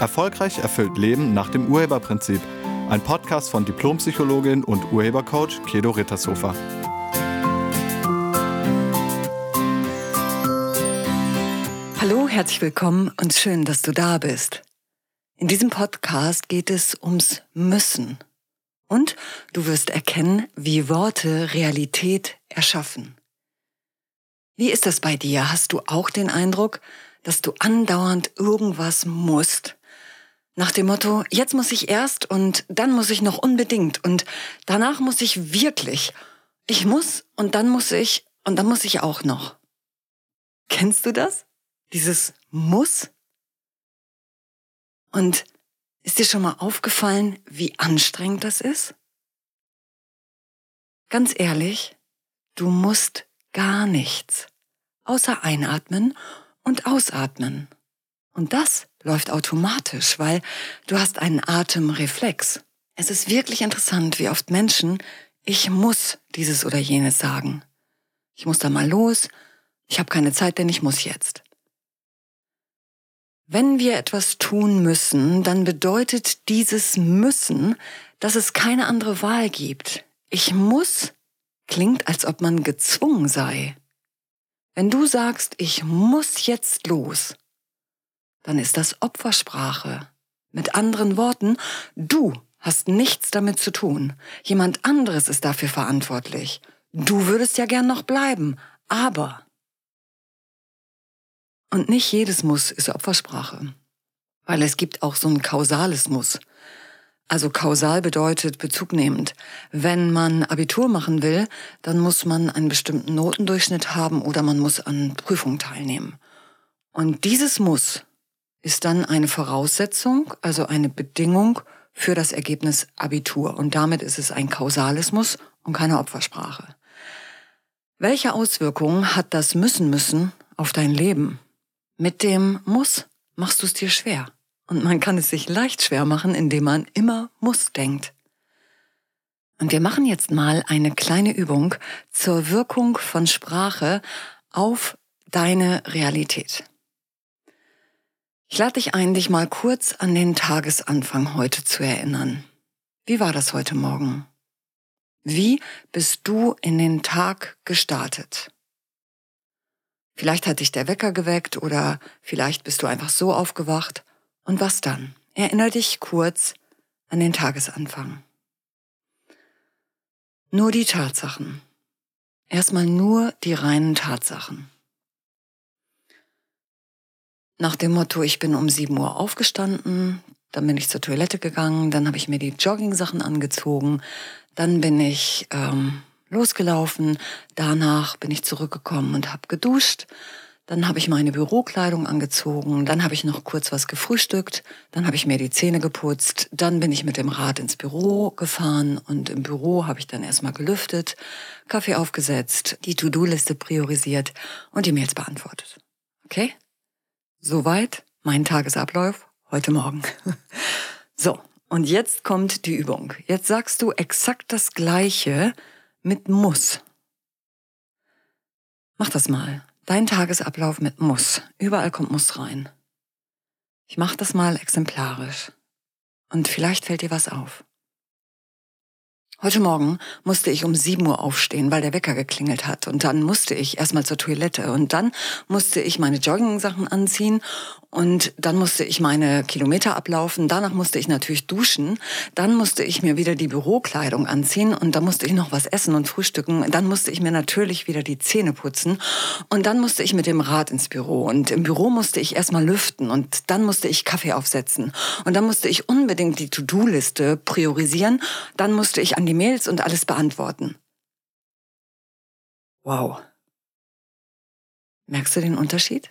Erfolgreich erfüllt Leben nach dem Urheberprinzip. Ein Podcast von Diplompsychologin und Urhebercoach Kedo Rittershofer. Hallo, herzlich willkommen und schön, dass du da bist. In diesem Podcast geht es ums Müssen. Und du wirst erkennen, wie Worte Realität erschaffen. Wie ist das bei dir? Hast du auch den Eindruck, dass du andauernd irgendwas musst? Nach dem Motto, jetzt muss ich erst und dann muss ich noch unbedingt und danach muss ich wirklich. Ich muss und dann muss ich und dann muss ich auch noch. Kennst du das? Dieses muss? Und ist dir schon mal aufgefallen, wie anstrengend das ist? Ganz ehrlich, du musst gar nichts, außer einatmen und ausatmen. Und das läuft automatisch, weil du hast einen Atemreflex. Es ist wirklich interessant, wie oft Menschen, ich muss dieses oder jenes sagen. Ich muss da mal los, ich habe keine Zeit, denn ich muss jetzt. Wenn wir etwas tun müssen, dann bedeutet dieses müssen, dass es keine andere Wahl gibt. Ich muss klingt, als ob man gezwungen sei. Wenn du sagst, ich muss jetzt los, dann ist das Opfersprache. Mit anderen Worten, du hast nichts damit zu tun. Jemand anderes ist dafür verantwortlich. Du würdest ja gern noch bleiben, aber. Und nicht jedes Muss ist Opfersprache, weil es gibt auch so ein kausales Muss. Also kausal bedeutet bezugnehmend. Wenn man Abitur machen will, dann muss man einen bestimmten Notendurchschnitt haben oder man muss an Prüfungen teilnehmen. Und dieses Muss ist dann eine Voraussetzung, also eine Bedingung für das Ergebnis Abitur. Und damit ist es ein kausales Muss und keine Opfersprache. Welche Auswirkungen hat das Müssen müssen auf dein Leben? Mit dem Muss machst du es dir schwer. Und man kann es sich leicht schwer machen, indem man immer muss denkt. Und wir machen jetzt mal eine kleine Übung zur Wirkung von Sprache auf deine Realität. Ich lade dich ein, dich mal kurz an den Tagesanfang heute zu erinnern. Wie war das heute Morgen? Wie bist du in den Tag gestartet? Vielleicht hat dich der Wecker geweckt oder vielleicht bist du einfach so aufgewacht. Und was dann? Erinnere dich kurz an den Tagesanfang. Nur die Tatsachen. Erstmal nur die reinen Tatsachen. Nach dem Motto, ich bin um 7 Uhr aufgestanden, dann bin ich zur Toilette gegangen, dann habe ich mir die Jogging-Sachen angezogen, dann bin ich ähm, losgelaufen, danach bin ich zurückgekommen und habe geduscht, dann habe ich meine Bürokleidung angezogen, dann habe ich noch kurz was gefrühstückt, dann habe ich mir die Zähne geputzt, dann bin ich mit dem Rad ins Büro gefahren und im Büro habe ich dann erstmal gelüftet, Kaffee aufgesetzt, die To-Do-Liste priorisiert und die Mails beantwortet. Okay? Soweit mein Tagesablauf heute Morgen. So, und jetzt kommt die Übung. Jetzt sagst du exakt das Gleiche mit muss. Mach das mal. Dein Tagesablauf mit muss. Überall kommt muss rein. Ich mach das mal exemplarisch. Und vielleicht fällt dir was auf. Heute Morgen musste ich um 7 Uhr aufstehen, weil der Wecker geklingelt hat. Und dann musste ich erstmal zur Toilette. Und dann musste ich meine Jogging-Sachen anziehen. Und dann musste ich meine Kilometer ablaufen. Danach musste ich natürlich duschen. Dann musste ich mir wieder die Bürokleidung anziehen. Und dann musste ich noch was essen und frühstücken. Dann musste ich mir natürlich wieder die Zähne putzen. Und dann musste ich mit dem Rad ins Büro. Und im Büro musste ich erstmal lüften. Und dann musste ich Kaffee aufsetzen. Und dann musste ich unbedingt die To-Do-Liste priorisieren. Dann musste ich an die Mails und alles beantworten. Wow. Merkst du den Unterschied?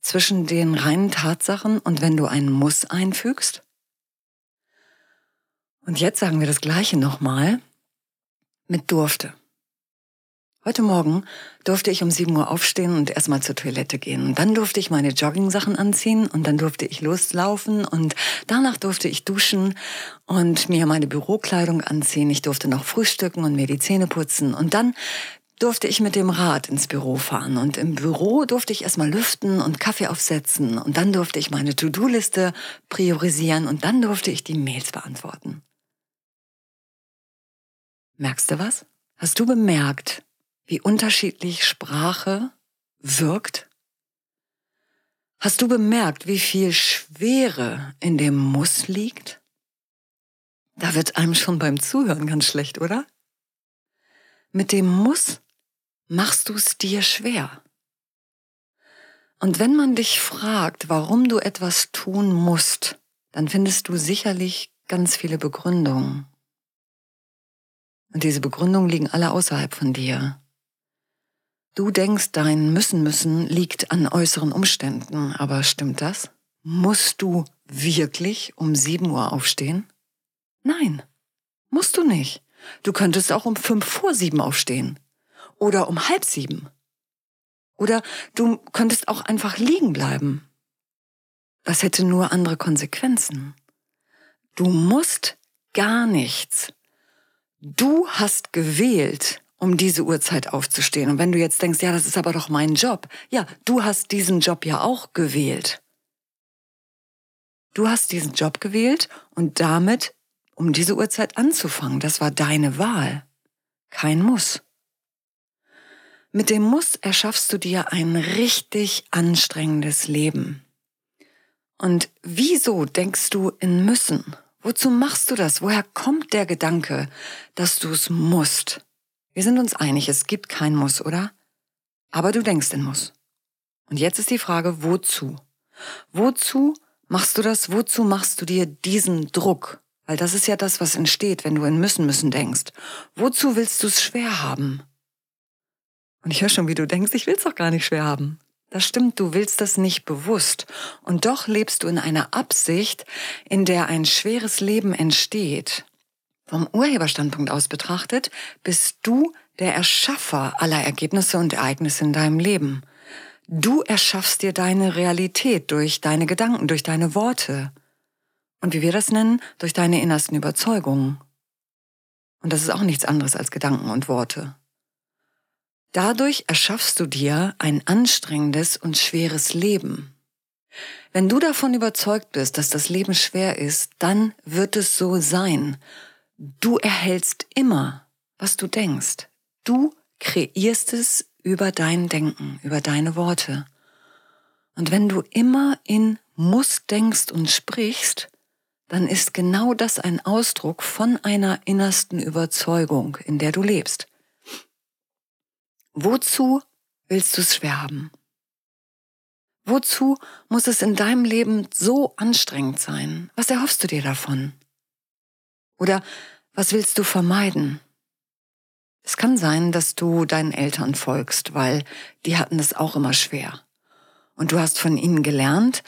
Zwischen den reinen Tatsachen und wenn du einen Muss einfügst? Und jetzt sagen wir das Gleiche nochmal mit durfte. Heute Morgen durfte ich um 7 Uhr aufstehen und erstmal zur Toilette gehen. Und dann durfte ich meine Jogging-Sachen anziehen und dann durfte ich loslaufen und danach durfte ich duschen und mir meine Bürokleidung anziehen. Ich durfte noch frühstücken und mir die Zähne putzen. Und dann durfte ich mit dem Rad ins Büro fahren und im Büro durfte ich erstmal lüften und Kaffee aufsetzen und dann durfte ich meine To-Do-Liste priorisieren und dann durfte ich die Mails beantworten. Merkst du was? Hast du bemerkt, wie unterschiedlich Sprache wirkt? Hast du bemerkt, wie viel Schwere in dem Muss liegt? Da wird einem schon beim Zuhören ganz schlecht, oder? Mit dem Muss machst du es dir schwer. Und wenn man dich fragt, warum du etwas tun musst, dann findest du sicherlich ganz viele Begründungen. Und diese Begründungen liegen alle außerhalb von dir. Du denkst, dein Müssen müssen liegt an äußeren Umständen, aber stimmt das? Musst du wirklich um 7 Uhr aufstehen? Nein, musst du nicht. Du könntest auch um fünf vor sieben aufstehen. Oder um halb sieben. Oder du könntest auch einfach liegen bleiben. Das hätte nur andere Konsequenzen. Du musst gar nichts. Du hast gewählt, um diese Uhrzeit aufzustehen. Und wenn du jetzt denkst, ja, das ist aber doch mein Job. Ja, du hast diesen Job ja auch gewählt. Du hast diesen Job gewählt und damit, um diese Uhrzeit anzufangen, das war deine Wahl. Kein Muss. Mit dem Muss erschaffst du dir ein richtig anstrengendes Leben. Und wieso denkst du in müssen? Wozu machst du das? Woher kommt der Gedanke, dass du es musst? Wir sind uns einig, es gibt kein Muss, oder? Aber du denkst in Muss. Und jetzt ist die Frage, wozu? Wozu machst du das? Wozu machst du dir diesen Druck? Weil das ist ja das, was entsteht, wenn du in müssen müssen denkst. Wozu willst du es schwer haben? Und ich höre schon, wie du denkst, ich will es doch gar nicht schwer haben. Das stimmt, du willst das nicht bewusst. Und doch lebst du in einer Absicht, in der ein schweres Leben entsteht. Vom Urheberstandpunkt aus betrachtet, bist du der Erschaffer aller Ergebnisse und Ereignisse in deinem Leben. Du erschaffst dir deine Realität durch deine Gedanken, durch deine Worte. Und wie wir das nennen, durch deine innersten Überzeugungen. Und das ist auch nichts anderes als Gedanken und Worte. Dadurch erschaffst du dir ein anstrengendes und schweres Leben. Wenn du davon überzeugt bist, dass das Leben schwer ist, dann wird es so sein. Du erhältst immer, was du denkst. Du kreierst es über dein Denken, über deine Worte. Und wenn du immer in muss denkst und sprichst, dann ist genau das ein Ausdruck von einer innersten Überzeugung, in der du lebst. Wozu willst du es schwer haben? Wozu muss es in deinem Leben so anstrengend sein? Was erhoffst du dir davon? Oder was willst du vermeiden? Es kann sein, dass du deinen Eltern folgst, weil die hatten es auch immer schwer. Und du hast von ihnen gelernt,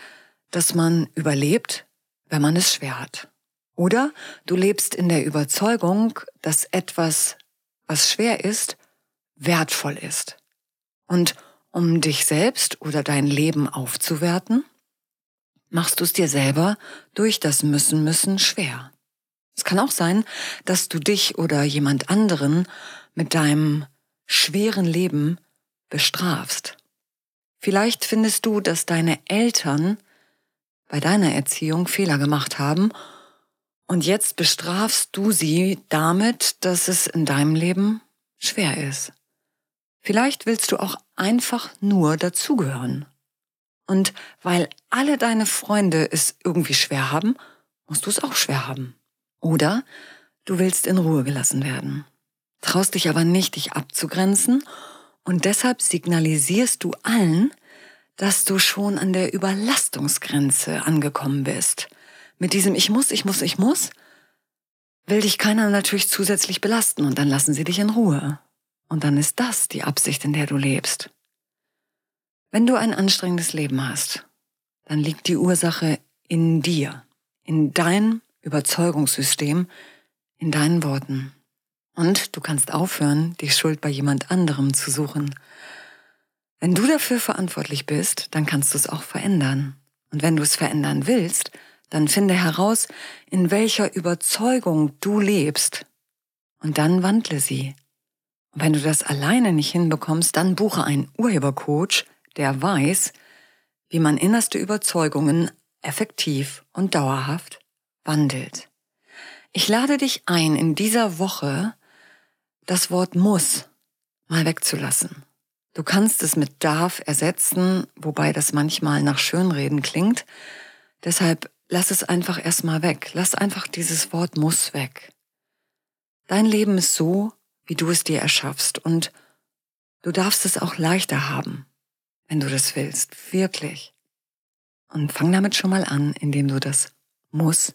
dass man überlebt, wenn man es schwer hat. Oder du lebst in der Überzeugung, dass etwas, was schwer ist, wertvoll ist. Und um dich selbst oder dein Leben aufzuwerten, machst du es dir selber durch das Müssen müssen schwer. Es kann auch sein, dass du dich oder jemand anderen mit deinem schweren Leben bestrafst. Vielleicht findest du, dass deine Eltern bei deiner Erziehung Fehler gemacht haben und jetzt bestrafst du sie damit, dass es in deinem Leben schwer ist. Vielleicht willst du auch einfach nur dazugehören. Und weil alle deine Freunde es irgendwie schwer haben, musst du es auch schwer haben. Oder du willst in Ruhe gelassen werden, traust dich aber nicht, dich abzugrenzen und deshalb signalisierst du allen, dass du schon an der Überlastungsgrenze angekommen bist. Mit diesem Ich muss, ich muss, ich muss will dich keiner natürlich zusätzlich belasten und dann lassen sie dich in Ruhe. Und dann ist das die Absicht, in der du lebst. Wenn du ein anstrengendes Leben hast, dann liegt die Ursache in dir, in deinem Überzeugungssystem, in deinen Worten. Und du kannst aufhören, die Schuld bei jemand anderem zu suchen. Wenn du dafür verantwortlich bist, dann kannst du es auch verändern. Und wenn du es verändern willst, dann finde heraus, in welcher Überzeugung du lebst. Und dann wandle sie Wenn du das alleine nicht hinbekommst, dann buche einen Urhebercoach, der weiß, wie man innerste Überzeugungen effektiv und dauerhaft wandelt. Ich lade dich ein, in dieser Woche das Wort muss mal wegzulassen. Du kannst es mit darf ersetzen, wobei das manchmal nach Schönreden klingt. Deshalb lass es einfach erstmal weg. Lass einfach dieses Wort muss weg. Dein Leben ist so, wie du es dir erschaffst und du darfst es auch leichter haben, wenn du das willst, wirklich. Und fang damit schon mal an, indem du das muss